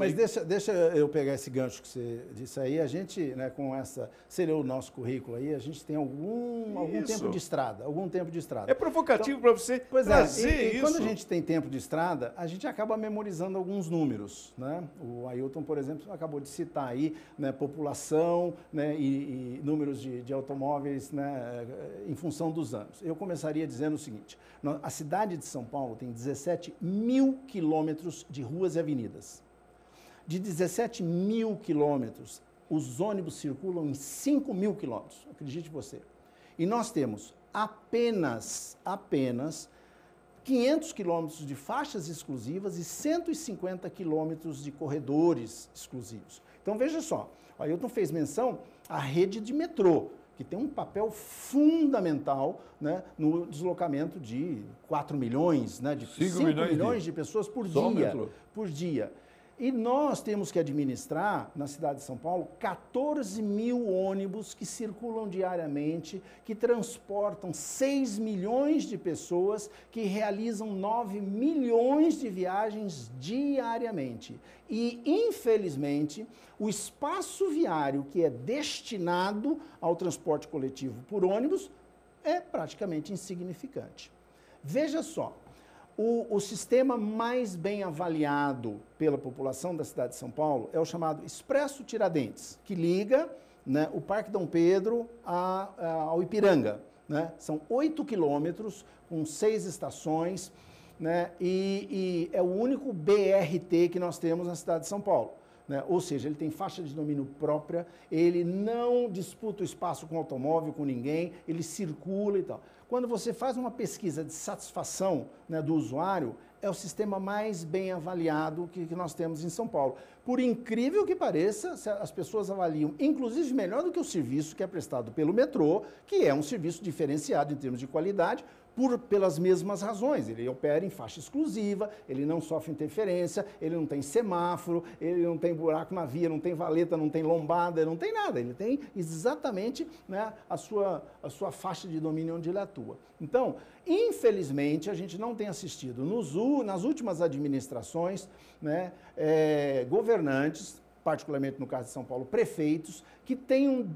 Mas deixa, deixa eu pegar esse gancho que você disse aí. A gente, né, com essa, seria o nosso currículo aí, a gente tem algum, algum tempo de estrada, algum tempo de estrada. É provocativo então, para você pois trazer é, e, e quando a gente tem tempo de estrada, a gente acaba memorizando alguns números, né? O Ailton, por exemplo, acabou de citar aí, né, população, né, e, e números de, de automóveis, né, em função dos anos. Eu começaria dizendo o seguinte, a cidade de São Paulo tem 17 mil quilômetros de ruas e avenidas. De 17 mil quilômetros, os ônibus circulam em 5 mil quilômetros, acredite você. E nós temos apenas, apenas 500 quilômetros de faixas exclusivas e 150 quilômetros de corredores exclusivos. Então veja só, o Ailton fez menção à rede de metrô, que tem um papel fundamental né, no deslocamento de 4 milhões, né, de 5, 5 milhões, milhões de... de pessoas por dia. Por dia. E nós temos que administrar, na cidade de São Paulo, 14 mil ônibus que circulam diariamente, que transportam 6 milhões de pessoas, que realizam 9 milhões de viagens diariamente. E, infelizmente, o espaço viário que é destinado ao transporte coletivo por ônibus é praticamente insignificante. Veja só, o, o, sistema mais bem avaliado pela população da cidade de São Paulo é o chamado Expresso Tiradentes, que liga né, o Parque Dom Pedro a, a, ao Ipiranga. Né? São oito quilômetros, com seis estações, né? e, e é o único BRT que nós temos na cidade de São Paulo. Né? Ou seja, ele tem faixa de domínio própria, ele não disputa o espaço com automóvel, com ninguém, ele circula e tal. Quando você faz uma pesquisa de satisfação né, do usuário, é o sistema mais bem avaliado que, que, nós temos em São Paulo. Por incrível que pareça, as pessoas avaliam, inclusive melhor do que o serviço que é prestado pelo metrô, que é um serviço diferenciado em termos de qualidade, por, pelas mesmas razões. Ele opera em faixa exclusiva, ele não sofre interferência, ele não tem semáforo, ele não tem buraco na via, não tem valeta, não tem lombada, não tem nada. Ele tem exatamente né, a, sua, a sua faixa de domínio onde ele atua. Então, infelizmente, a gente não tem assistido nos, nas últimas administrações né, é, governantes, particularmente no caso de São Paulo, prefeitos, que tenham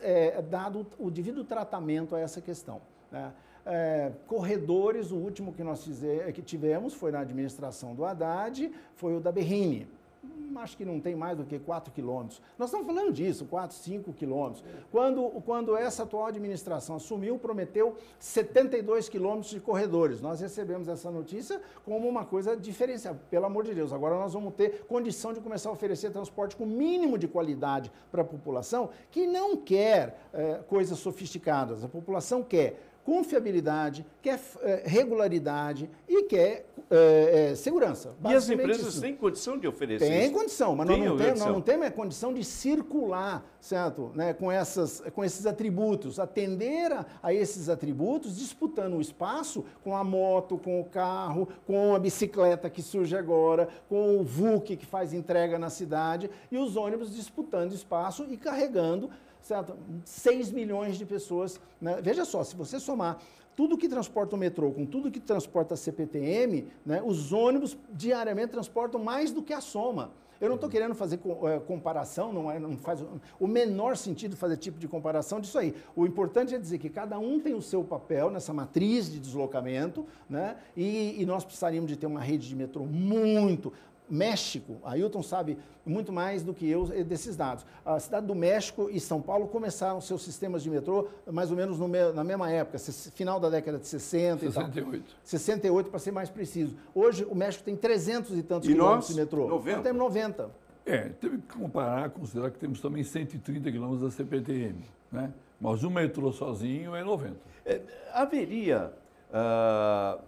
é, dado o devido tratamento a essa questão. Né? É, corredores, o último que nós fizer, que tivemos foi na administração do Haddad, foi o da Berrini. Hum, acho que não tem mais do que 4 quilômetros. Nós estamos falando disso, 4, 5 quilômetros. Quando, quando essa atual administração assumiu, prometeu 72 quilômetros de corredores. Nós recebemos essa notícia como uma coisa diferenciada. Pelo amor de Deus, agora nós vamos ter condição de começar a oferecer transporte com mínimo de qualidade para a população que não quer é, coisas sofisticadas. A população quer confiabilidade, quer é, regularidade e quer é, é, segurança. E as empresas têm condição de oferecer Tem isso? condição, mas Tem nós, não temos, nós não temos a condição de circular, certo? Né, com, essas, com esses atributos, atender a, a, esses atributos, disputando o espaço com a moto, com o carro, com a bicicleta que surge agora, com o VUC que faz entrega na cidade e os ônibus disputando espaço e carregando certo? 6 milhões de pessoas. Né? Veja só, se você somar tudo que transporta o metrô com tudo que transporta a CPTM, né, os ônibus diariamente transportam mais do que a soma. Eu não estou querendo fazer é, comparação, não, é, não faz o menor sentido fazer tipo de comparação disso aí. O importante é dizer que cada um tem o seu papel nessa matriz de deslocamento, né? E, e nós precisaríamos de ter uma rede de metrô muito, México, Ailton sabe muito mais do que eu desses dados. A cidade do México e São Paulo começaram seus sistemas de metrô mais ou menos me, na mesma época, final da década de 60 68. 68, para ser mais preciso. Hoje o México tem 300 e tantos e quilômetros de metrô. 90? Nós temos 90. É, teve que comparar, considerar que temos também 130 quilômetros da CPTM, né? Mas o metrô sozinho é 90. É, haveria, uh,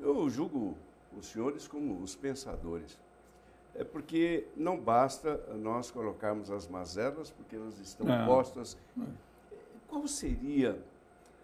eu julgo os senhores como os pensadores. É porque não basta nós colocarmos as mazelas, porque elas estão não. postas. Qual seria,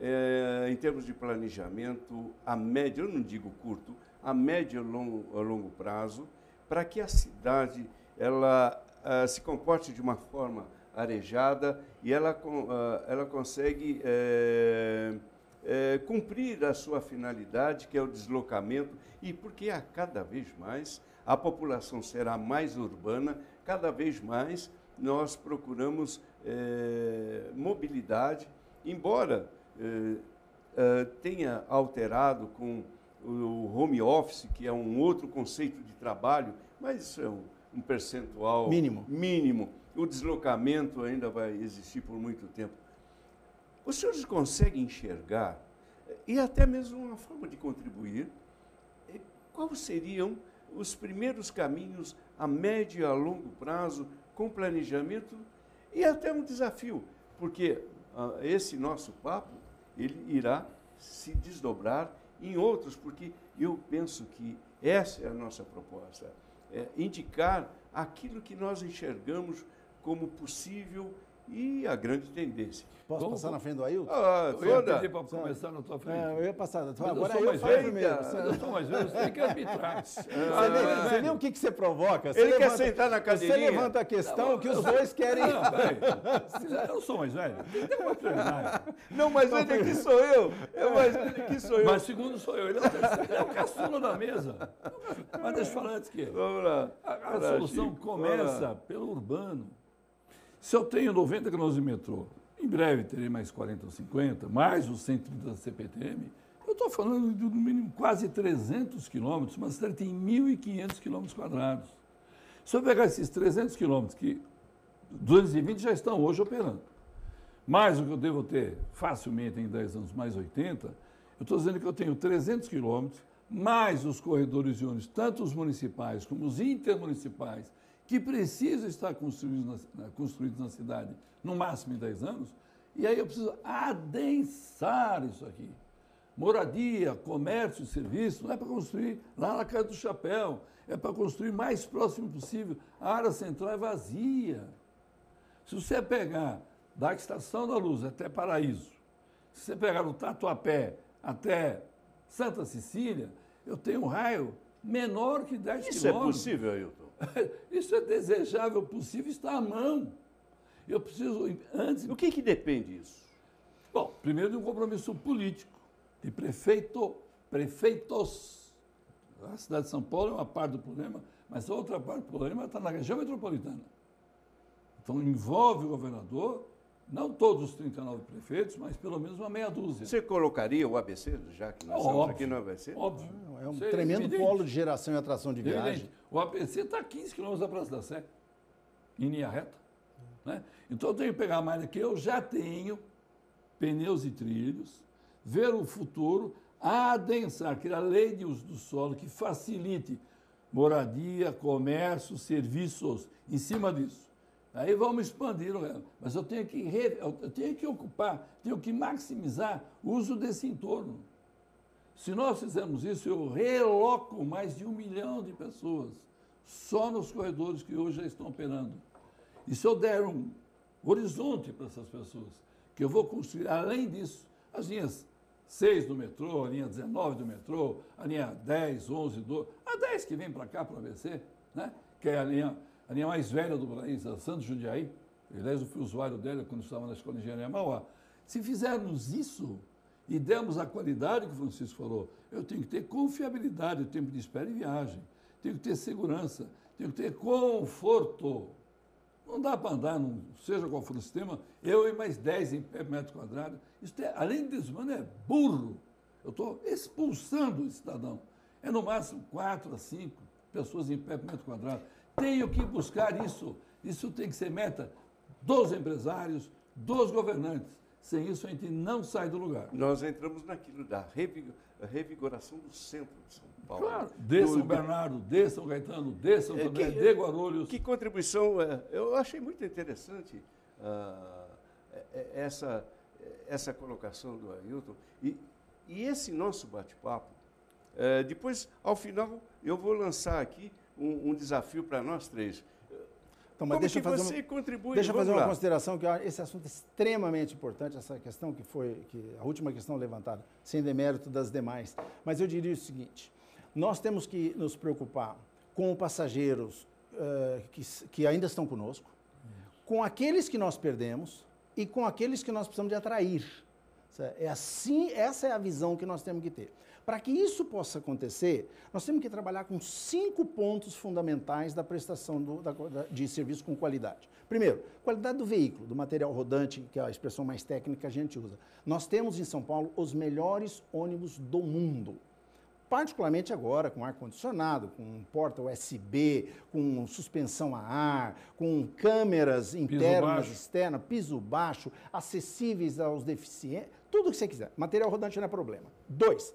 é, em termos de planejamento, a média, eu não digo curto, a médio e longo, a longo prazo, para que a cidade ela uh, se comporte de uma forma arejada e ela, uh, ela consegue uh, é, cumprir a sua finalidade, que é o deslocamento, e porque a cada vez mais a população será mais urbana, cada vez mais nós procuramos é, mobilidade, embora é, é, tenha alterado com o home office, que é um outro conceito de trabalho, mas isso é um, um percentual mínimo. mínimo. O deslocamento ainda vai existir por muito tempo. Os senhores conseguem enxergar, e até mesmo uma forma de contribuir, quais seriam os primeiros caminhos a médio e a longo prazo com planejamento e até um desafio, porque uh, esse nosso papo ele irá se desdobrar em outros, porque eu penso que essa é a nossa proposta, é indicar aquilo que nós enxergamos como possível e a grande tendência. Posso Como? passar na frente do Ailton? Ah, eu ia pedir para começar na tua frente. É, eu ia passar. Mas agora eu, eu falo primeiro. Eu sou mais velho, você tem que arbitrar. Você, ah, vê, o que, que você provoca. Você Ele levanta, quer sentar na cadeirinha. Você levanta a questão não, que os dois querem... Não, eu não sou mais velho. Não, mais velho aqui sou eu. É mais velho aqui sou eu. Mas segundo sou eu. Ele é o, ele é o caçula da mesa. Mas deixa eu falar antes que... Vamos lá. A, a solução começa pelo urbano. Se eu tenho 90 quilômetros de metrô, em breve terei mais 40 ou 50, mais os 130 da CPTM, eu estou falando de no mínimo quase 300 quilômetros, uma cidade tem 1.500 quilômetros quadrados. Se eu pegar esses 300 quilômetros, que 220 já estão hoje operando, mais o que eu devo ter facilmente em 10 anos, mais 80, eu estou dizendo que eu tenho 300 quilômetros, mais os corredores de ônibus, tanto os municipais como os intermunicipais, que precisam estar construídos na, construídos na cidade no máximo em 10 anos, e aí eu preciso adensar isso aqui. Moradia, comércio, serviço, não é para construir lá na Casa do Chapéu, é para construir mais próximo possível. A área central é vazia. Se você pegar da Estação da Luz até Paraíso, se você pegar o Tatuapé até Santa Cecília, eu tenho um raio menor que 10 Isso quilômetros. Isso é possível, Ailton? Isso é desejável, possível, está à mão. Eu preciso, antes... Do que, que depende isso? Bom, primeiro de um compromisso político, de prefeito, prefeitos. A cidade de São Paulo é uma parte do problema, mas a outra parte do problema está na região metropolitana. Então, envolve o governador, não todos os 39 prefeitos, mas pelo menos uma meia dúzia. Você colocaria o ABC, já que nós óbvio, estamos aqui no ABC? Óbvio. É um tremendo evidente. polo de geração e atração de viagem. Evidente. O ABC está a 15 quilômetros da Praça da Sé, em linha reta. Né? Então eu tenho que pegar a malha que eu já tenho, pneus e trilhos, ver o futuro, adensar, criar lei de uso do solo que facilite moradia, comércio, serviços em cima disso. Aí vamos expandir, mas eu tenho que, eu tenho que ocupar, tenho que maximizar o uso desse entorno. Se nós fizermos isso, eu reloco mais de um milhão de pessoas só nos corredores que hoje já estão operando. E se eu der um horizonte para essas pessoas, que eu vou construir, além disso, as linhas 6 do metrô, a linha 19 do metrô, a linha 10, 11, 12, a 10 que vem para cá, para o ABC, né? que é a linha a linha mais velha do país, a Santos Jundiaí, aliás, eu fui usuário dela quando estava na Escola de Engenharia Mauá. Se fizermos isso e dermos a qualidade que o Francisco falou, eu tenho que ter confiabilidade, o tempo de espera e viagem, tenho que ter segurança, tenho que ter conforto. Não dá para andar, num, seja qual for o sistema, eu e mais 10 em pé metro quadrado. Isso é, além de desumano, é burro. Eu estou expulsando o cidadão. É no máximo 4 a 5 pessoas em pé metro quadrado. Tenho que buscar isso. Isso tem que ser meta dos empresários, dos governantes. Sem isso, a gente não sai do lugar. Nós entramos naquilo da revigoração do centro de São Paulo. Claro, de do, São Bernardo, de São Caetano, de São é, Tomé, de Guarulhos. Que contribuição, é, eu achei muito interessante uh, essa, essa colocação do Ailton. E, e esse nosso bate-papo, uh, depois, ao final, eu vou lançar aqui um, um desafio para nós três. Então, mas Como deixa que fazer você contribui? Deixa eu fazer lá. uma consideração que esse assunto é extremamente importante, essa questão que foi que a última questão levantada, sem demérito das demais. Mas eu diria o seguinte: nós temos que nos preocupar com passageiros uh, que, que ainda estão conosco, com aqueles que nós perdemos e com aqueles que nós precisamos de atrair. É assim, essa é a visão que nós temos que ter. Para que isso possa acontecer, nós temos que trabalhar com cinco pontos fundamentais da prestação do, da, de serviço com qualidade. Primeiro, qualidade do veículo, do material rodante, que é a expressão mais técnica que a gente usa. Nós temos em São Paulo os melhores ônibus do mundo particularmente agora com ar-condicionado, com porta USB, com suspensão a ar, com câmeras internas, externas, piso baixo, acessíveis aos deficientes, tudo que você quiser. Material rodante não é problema. Dois,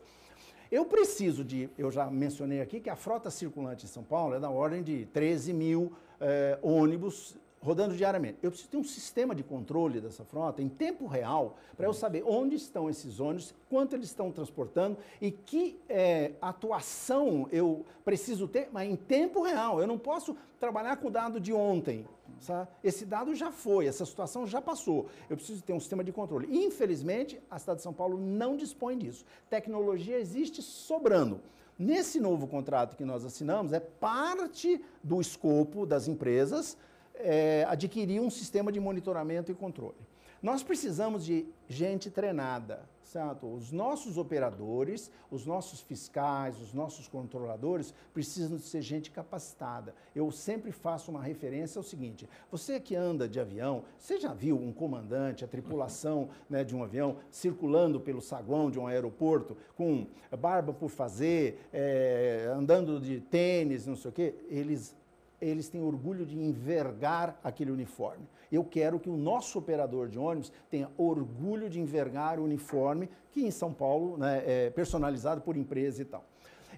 eu preciso de, eu já mencionei aqui que a frota circulante em São Paulo é da ordem de 13 mil eh, ônibus rodando diariamente. Eu preciso ter um sistema de controle dessa frota em tempo real para eu saber onde estão esses ônibus, quanto eles estão transportando e que é, atuação eu preciso ter, mas em tempo real. Eu não posso trabalhar com o dado de ontem. Sabe? Esse dado já foi, essa situação já passou. Eu preciso ter um sistema de controle. Infelizmente, a cidade de São Paulo não dispõe disso. Tecnologia existe sobrando. Nesse novo contrato que nós assinamos, é parte do escopo das empresas é, adquirir um sistema de monitoramento e controle. Nós precisamos de gente treinada, certo? Os nossos operadores, os nossos fiscais, os nossos controladores precisam de ser gente capacitada. Eu sempre faço uma referência ao seguinte: você que anda de avião, você já viu um comandante, a tripulação né, de um avião circulando pelo saguão de um aeroporto com barba por fazer, é, andando de tênis, não sei o quê? Eles eles têm orgulho de envergar aquele uniforme. Eu quero que o nosso operador de ônibus tenha orgulho de envergar o uniforme, que em São Paulo né, é personalizado por empresa e tal.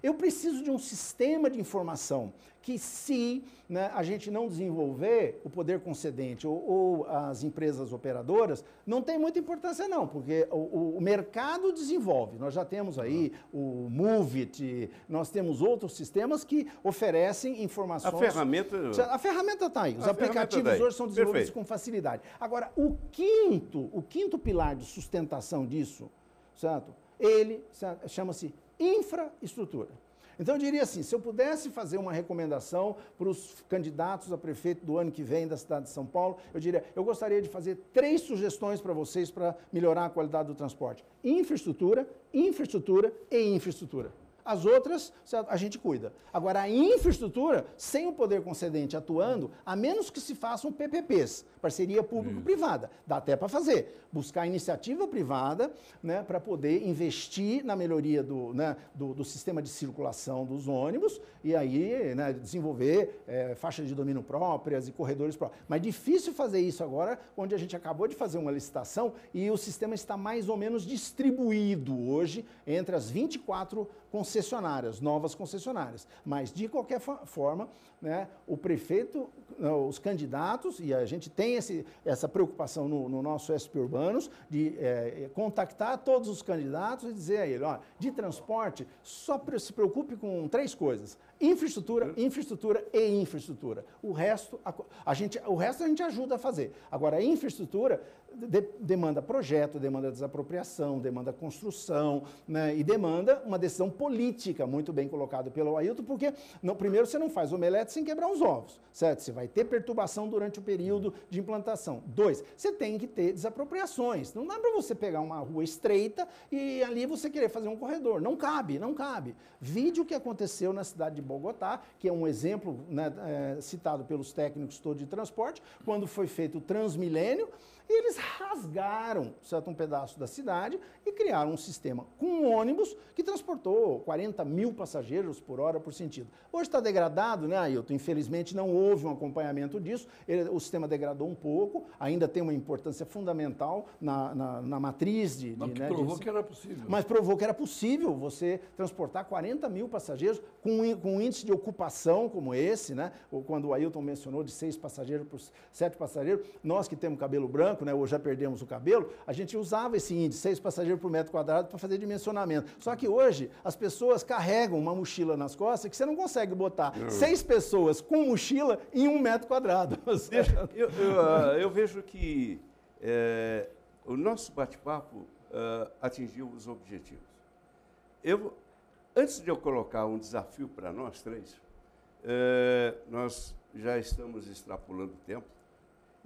Eu preciso de um sistema de informação que, se né, a gente não desenvolver, o poder concedente ou, ou, as empresas operadoras, não tem muita importância, não, porque o, o, mercado desenvolve. Nós já temos aí o Movit, nós temos outros sistemas que oferecem informações. A ferramenta. A ferramenta está aí. Os aplicativos tá hoje são desenvolvidos Perfeito. com facilidade. Agora, o quinto, o quinto pilar de sustentação disso, certo? Ele chama-se infraestrutura. Então eu diria assim, se eu pudesse fazer uma recomendação para os candidatos a prefeito do ano que vem da cidade de São Paulo, eu diria, eu gostaria de fazer três sugestões para vocês para melhorar a qualidade do transporte: infraestrutura, infraestrutura e infraestrutura. As outras, a gente cuida. Agora, a infraestrutura, sem o poder concedente atuando, a menos que se façam PPPs, parceria público-privada, dá até para fazer. Buscar iniciativa privada né, para poder investir na melhoria do, né, do, do, sistema de circulação dos ônibus e aí né, desenvolver é, faixas de domínio próprias e corredores próprios. Mas difícil fazer isso agora, onde a gente acabou de fazer uma licitação e o sistema está mais ou menos distribuído hoje entre as 24 concessionárias, novas concessionárias. Mas, de qualquer forma, né, o prefeito, os candidatos, e a gente tem esse, essa preocupação no, no nosso SP Urbanos, de é, contactar todos os candidatos e dizer a ele, ó, de transporte, só se preocupe com três coisas. Infraestrutura, infraestrutura e infraestrutura. O resto a, a, gente, o resto a gente ajuda a fazer. Agora, a infraestrutura de, demanda projeto, demanda desapropriação, demanda construção né, e demanda uma decisão política, muito bem colocado pelo Ailton, porque primeiro você não faz omelete sem quebrar os ovos, certo? Você vai ter perturbação durante o período de implantação. Dois, você tem que ter desapropriações. Não dá para você pegar uma rua estreita e ali você querer fazer um corredor. Não cabe, não cabe. Vídeo que aconteceu na cidade de Bogotá, que é um exemplo né, é, citado pelos técnicos todos de transporte, quando foi feito o Transmilênio, eles rasgaram certo, um pedaço da cidade e criaram um sistema com um ônibus que transportou 40 mil passageiros por hora por sentido. Hoje está degradado, né, Ailton? Infelizmente não houve um acompanhamento disso. Ele, o sistema degradou um pouco, ainda tem uma importância fundamental na, na, na matriz de. Mas de, né, provou de, que era possível. Mas provou que era possível você transportar 40 mil passageiros com, com um índice de ocupação como esse, né? Ou quando o Ailton mencionou de seis passageiros por sete passageiros, nós que temos cabelo branco, né, ou já perdemos o cabelo, a gente usava esse índice, seis passageiros por metro quadrado, para fazer dimensionamento. Só que hoje as pessoas carregam uma mochila nas costas que você não consegue botar não. seis pessoas com mochila em um metro quadrado. Deixa, eu, eu, uh, eu, vejo que é, o nosso bate-papo uh, atingiu os objetivos. Eu, antes de eu colocar um desafio para nós três, é, nós já estamos extrapolando o tempo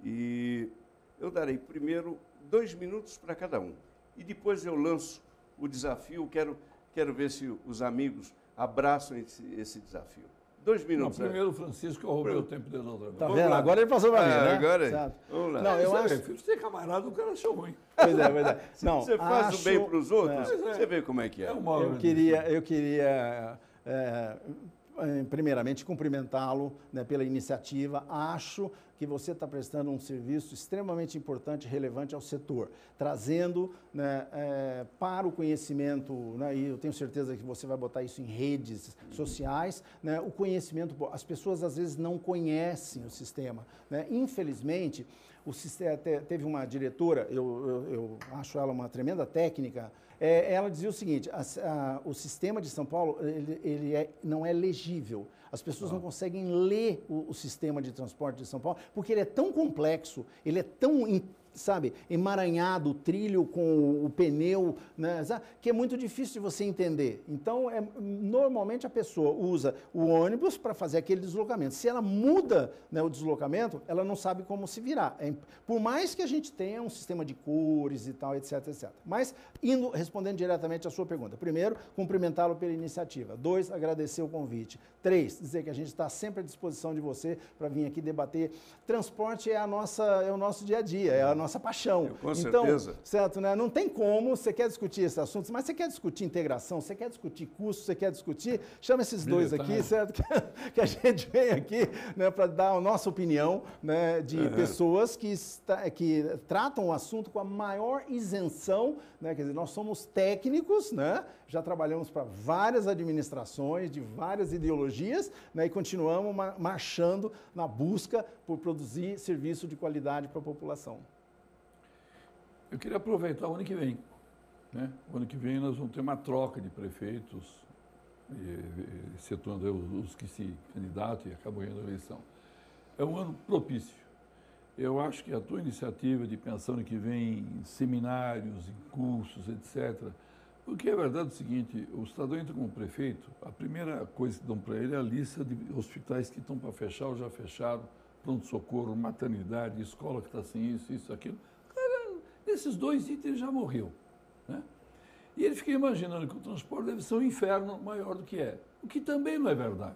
e eu darei primeiro dois minutos para cada um. e depois eu lanço o desafio, quero, quero ver se os amigos abraçam esse, esse desafio. Dois minutos. Não, né? primeiro, Francisco, eu roubei o tempo dele outra vez. Tá vendo? Agora ele passou para mim, ah, né? Agora, certo. vamos lá. Não, eu acho... Você é camarada, o cara achou ruim. Pois é, verdade. É. Não, você faz acho... o bem para os outros, é. você vê como é que é. é eu queria, eu queria é, primeiramente, cumprimentá-lo né, pela iniciativa. Acho que você está prestando um serviço extremamente importante e relevante ao setor, trazendo né, é, para o conhecimento, né, e eu tenho certeza que você vai botar isso em redes sociais, né, o conhecimento, as pessoas às vezes não conhecem o sistema. Né? Infelizmente, o sistema, teve uma diretora, eu, eu, eu acho ela uma tremenda técnica, é, ela dizia o seguinte, a, a, o sistema de São Paulo, ele, ele é, não é legível. As pessoas ah. não conseguem ler o, o, sistema de transporte de São Paulo, porque ele é tão complexo, ele é tão sabe, emaranhado, o trilho com o pneu, né, que é muito difícil de você entender. Então, é, normalmente a pessoa usa o ônibus para fazer aquele deslocamento. Se ela muda né, o deslocamento, ela não sabe como se virar. É, por mais que a gente tenha um sistema de cores e tal, etc, etc. Mas, indo, respondendo diretamente à sua pergunta. Primeiro, cumprimentá-lo pela iniciativa. Dois, agradecer o convite. Três, dizer que a gente está sempre à disposição de você para vir aqui debater. Transporte é, a nossa, é o nosso dia a dia, é a nossa nossa paixão. com então, certeza. Certo, né? Não tem como, você quer discutir esses assuntos, mas você quer discutir integração, você quer discutir custo, você quer discutir, chama esses dois aqui, certo? Que, a gente vem aqui né, para dar a nossa opinião né, de é. pessoas que, está, que tratam o assunto com a maior isenção, né? Quer dizer, nós somos técnicos, né? Já trabalhamos para várias administrações, de várias ideologias, né? E continuamos marchando na busca por produzir serviço de qualidade para a população. Eu queria aproveitar o ano que vem. Né? O ano que vem nós vamos ter uma troca de prefeitos, excetuando os que se candidatam e acabam ganhando a eleição. É um ano propício. Eu acho que a tua iniciativa de pensar no que vem em seminários, em cursos, etc., porque é verdade o seguinte, o cidadão entra como prefeito, a primeira coisa que dão para ele é a lista de hospitais que estão para fechar ou já fecharam, pronto-socorro, maternidade, escola que está sem isso, isso, aquilo. Esses dois itens já morreu. Né? E ele fica imaginando que o transporte deve ser um inferno maior do que é, o que também não é verdade.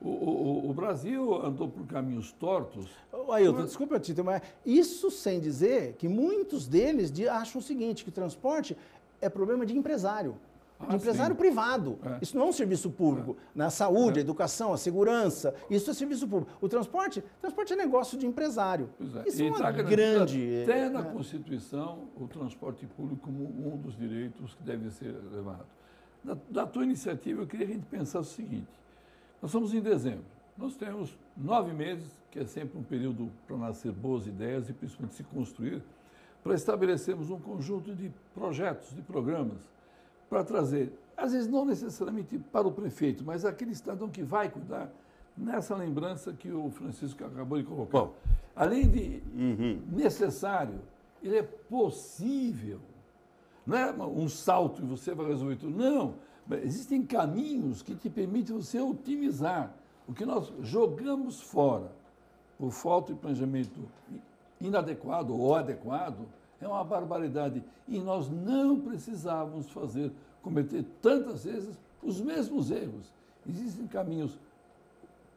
O, o, o Brasil andou por caminhos tortos. Ailton, por... desculpa, Tito, mas isso sem dizer que muitos deles acham o seguinte, que o transporte é problema de empresário de ah, empresário sim. privado. É. Isso não é um serviço público. É. Na saúde, é. a educação, a segurança, isso é serviço público. O transporte, transporte é negócio de empresário. É. Isso é uma tá grande... Até na Constituição, o transporte público como um dos direitos que deve ser levado. Da, da tua iniciativa, eu queria que a gente pensasse o seguinte. Nós estamos em dezembro. Nós temos nove meses, que é sempre um período para nascer boas ideias e principalmente se construir, para estabelecermos um conjunto de projetos, de programas, para trazer, às vezes não necessariamente para o prefeito, mas aquele cidadão que vai cuidar, nessa lembrança que o Francisco acabou de colocar. Bom, Além de uhum. necessário, ele é possível. Não é um salto e você vai resolver tudo. Não. Existem caminhos que te permitem você otimizar o que nós jogamos fora por falta de planejamento inadequado ou adequado é uma barbaridade. E nós não precisávamos fazer, cometer tantas vezes os mesmos erros. Existem caminhos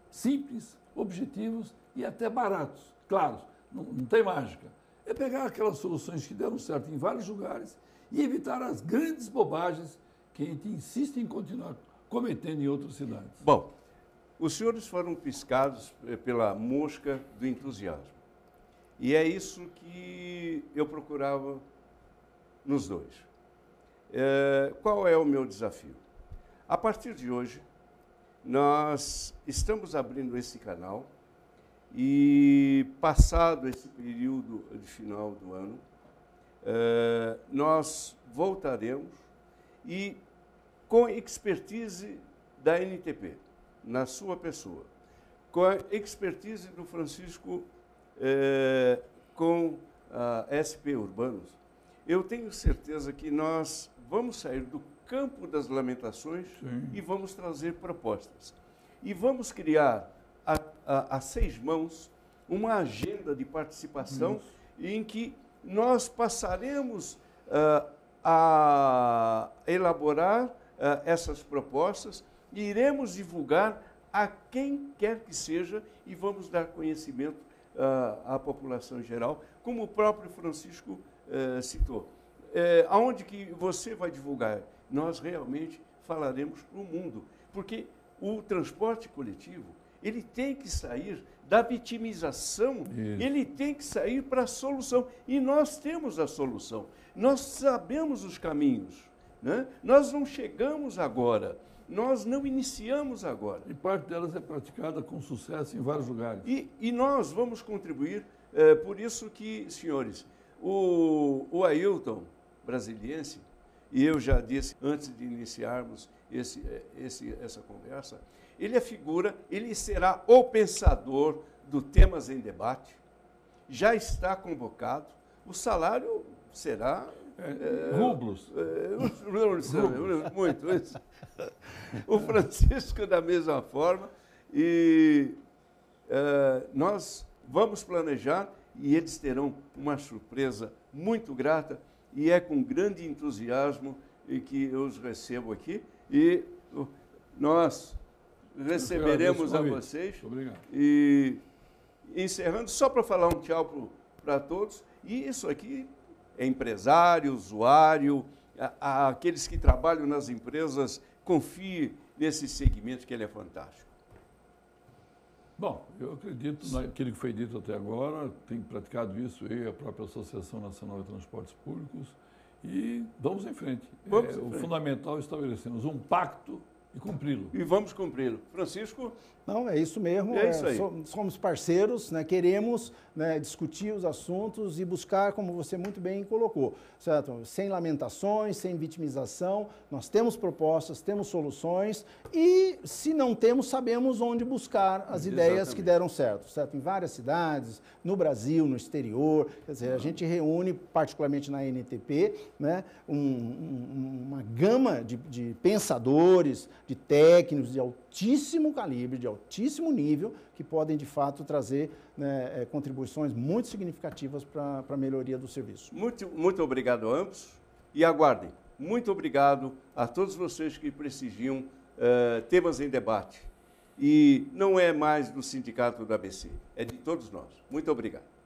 simples, objetivos e até baratos. Claro, não, não tem mágica. É pegar aquelas soluções que deram certo em vários lugares e evitar as grandes bobagens que a gente insiste em continuar cometendo em outras cidades. Bom, os senhores foram piscados eh, pela mosca do entusiasmo. E é isso que eu procurava nos dois. É, qual é o meu desafio? A partir de hoje, nós estamos abrindo esse canal e, passado esse período de final do ano, é, nós voltaremos e, com expertise da NTP, na sua pessoa, com a expertise do Francisco é, com a SP Urbanos, eu tenho certeza que nós vamos sair do campo das lamentações Sim. e vamos trazer propostas. E vamos criar a, a, a seis mãos uma agenda de participação Isso. em que nós passaremos uh, a elaborar uh, essas propostas e iremos divulgar a quem quer que seja e vamos dar conhecimento uh, à população geral, como o próprio Francisco uh, citou. É, aonde que você vai divulgar? Nós realmente falaremos para o mundo, porque o transporte coletivo ele tem que sair da vitimização, Isso. ele tem que sair para a solução. E nós temos a solução. Nós sabemos os caminhos. Né? Nós não chegamos agora. Nós não iniciamos agora. E parte delas é praticada com sucesso em vários lugares. E, e nós vamos contribuir, é, por isso que, senhores, o, o Ailton, brasiliense, e eu já disse antes de iniciarmos esse, é, esse, essa conversa, ele é figura, ele será o pensador do Temas em Debate, já está convocado, o salário será é, rublos. É, muito isso. O Francisco da mesma forma. E é, nós vamos planejar e eles terão uma surpresa muito grata e é com grande entusiasmo que eu os recebo aqui e nós receberemos a vocês. Obrigado. E encerrando, só para falar um tchau para todos, e isso aqui empresário, usuário, a, a, aqueles que trabalham nas empresas, confie nesse segmento que ele é fantástico. Bom, eu acredito naquilo que foi dito até agora, tenho praticado isso eu e a própria Associação Nacional de Transportes Públicos, e vamos em frente. Vamos é, em frente. O fundamental é estabelecermos um pacto e cumpri-lo. E vamos cumpri-lo. Francisco? Não, é isso mesmo. É isso aí. somos parceiros, né? queremos né, discutir os assuntos e buscar, como você muito bem colocou, certo? Sem lamentações, sem vitimização. Nós temos propostas, temos soluções e, se não temos, sabemos onde buscar as Exatamente. ideias que deram certo, certo? Em várias cidades, no Brasil, no exterior. Quer dizer, a gente reúne, particularmente na NTP, né, um, um, uma gama de, de pensadores, de técnicos de altíssimo calibre, de altíssimo nível, que podem, de fato, trazer né, é, contribuições muito significativas para a melhoria do serviço. Muito, muito obrigado a ambos e aguardem. Muito obrigado a todos vocês que prestigiam uh, temas em debate. E não é mais do sindicato da ABC, é de todos nós. Muito obrigado.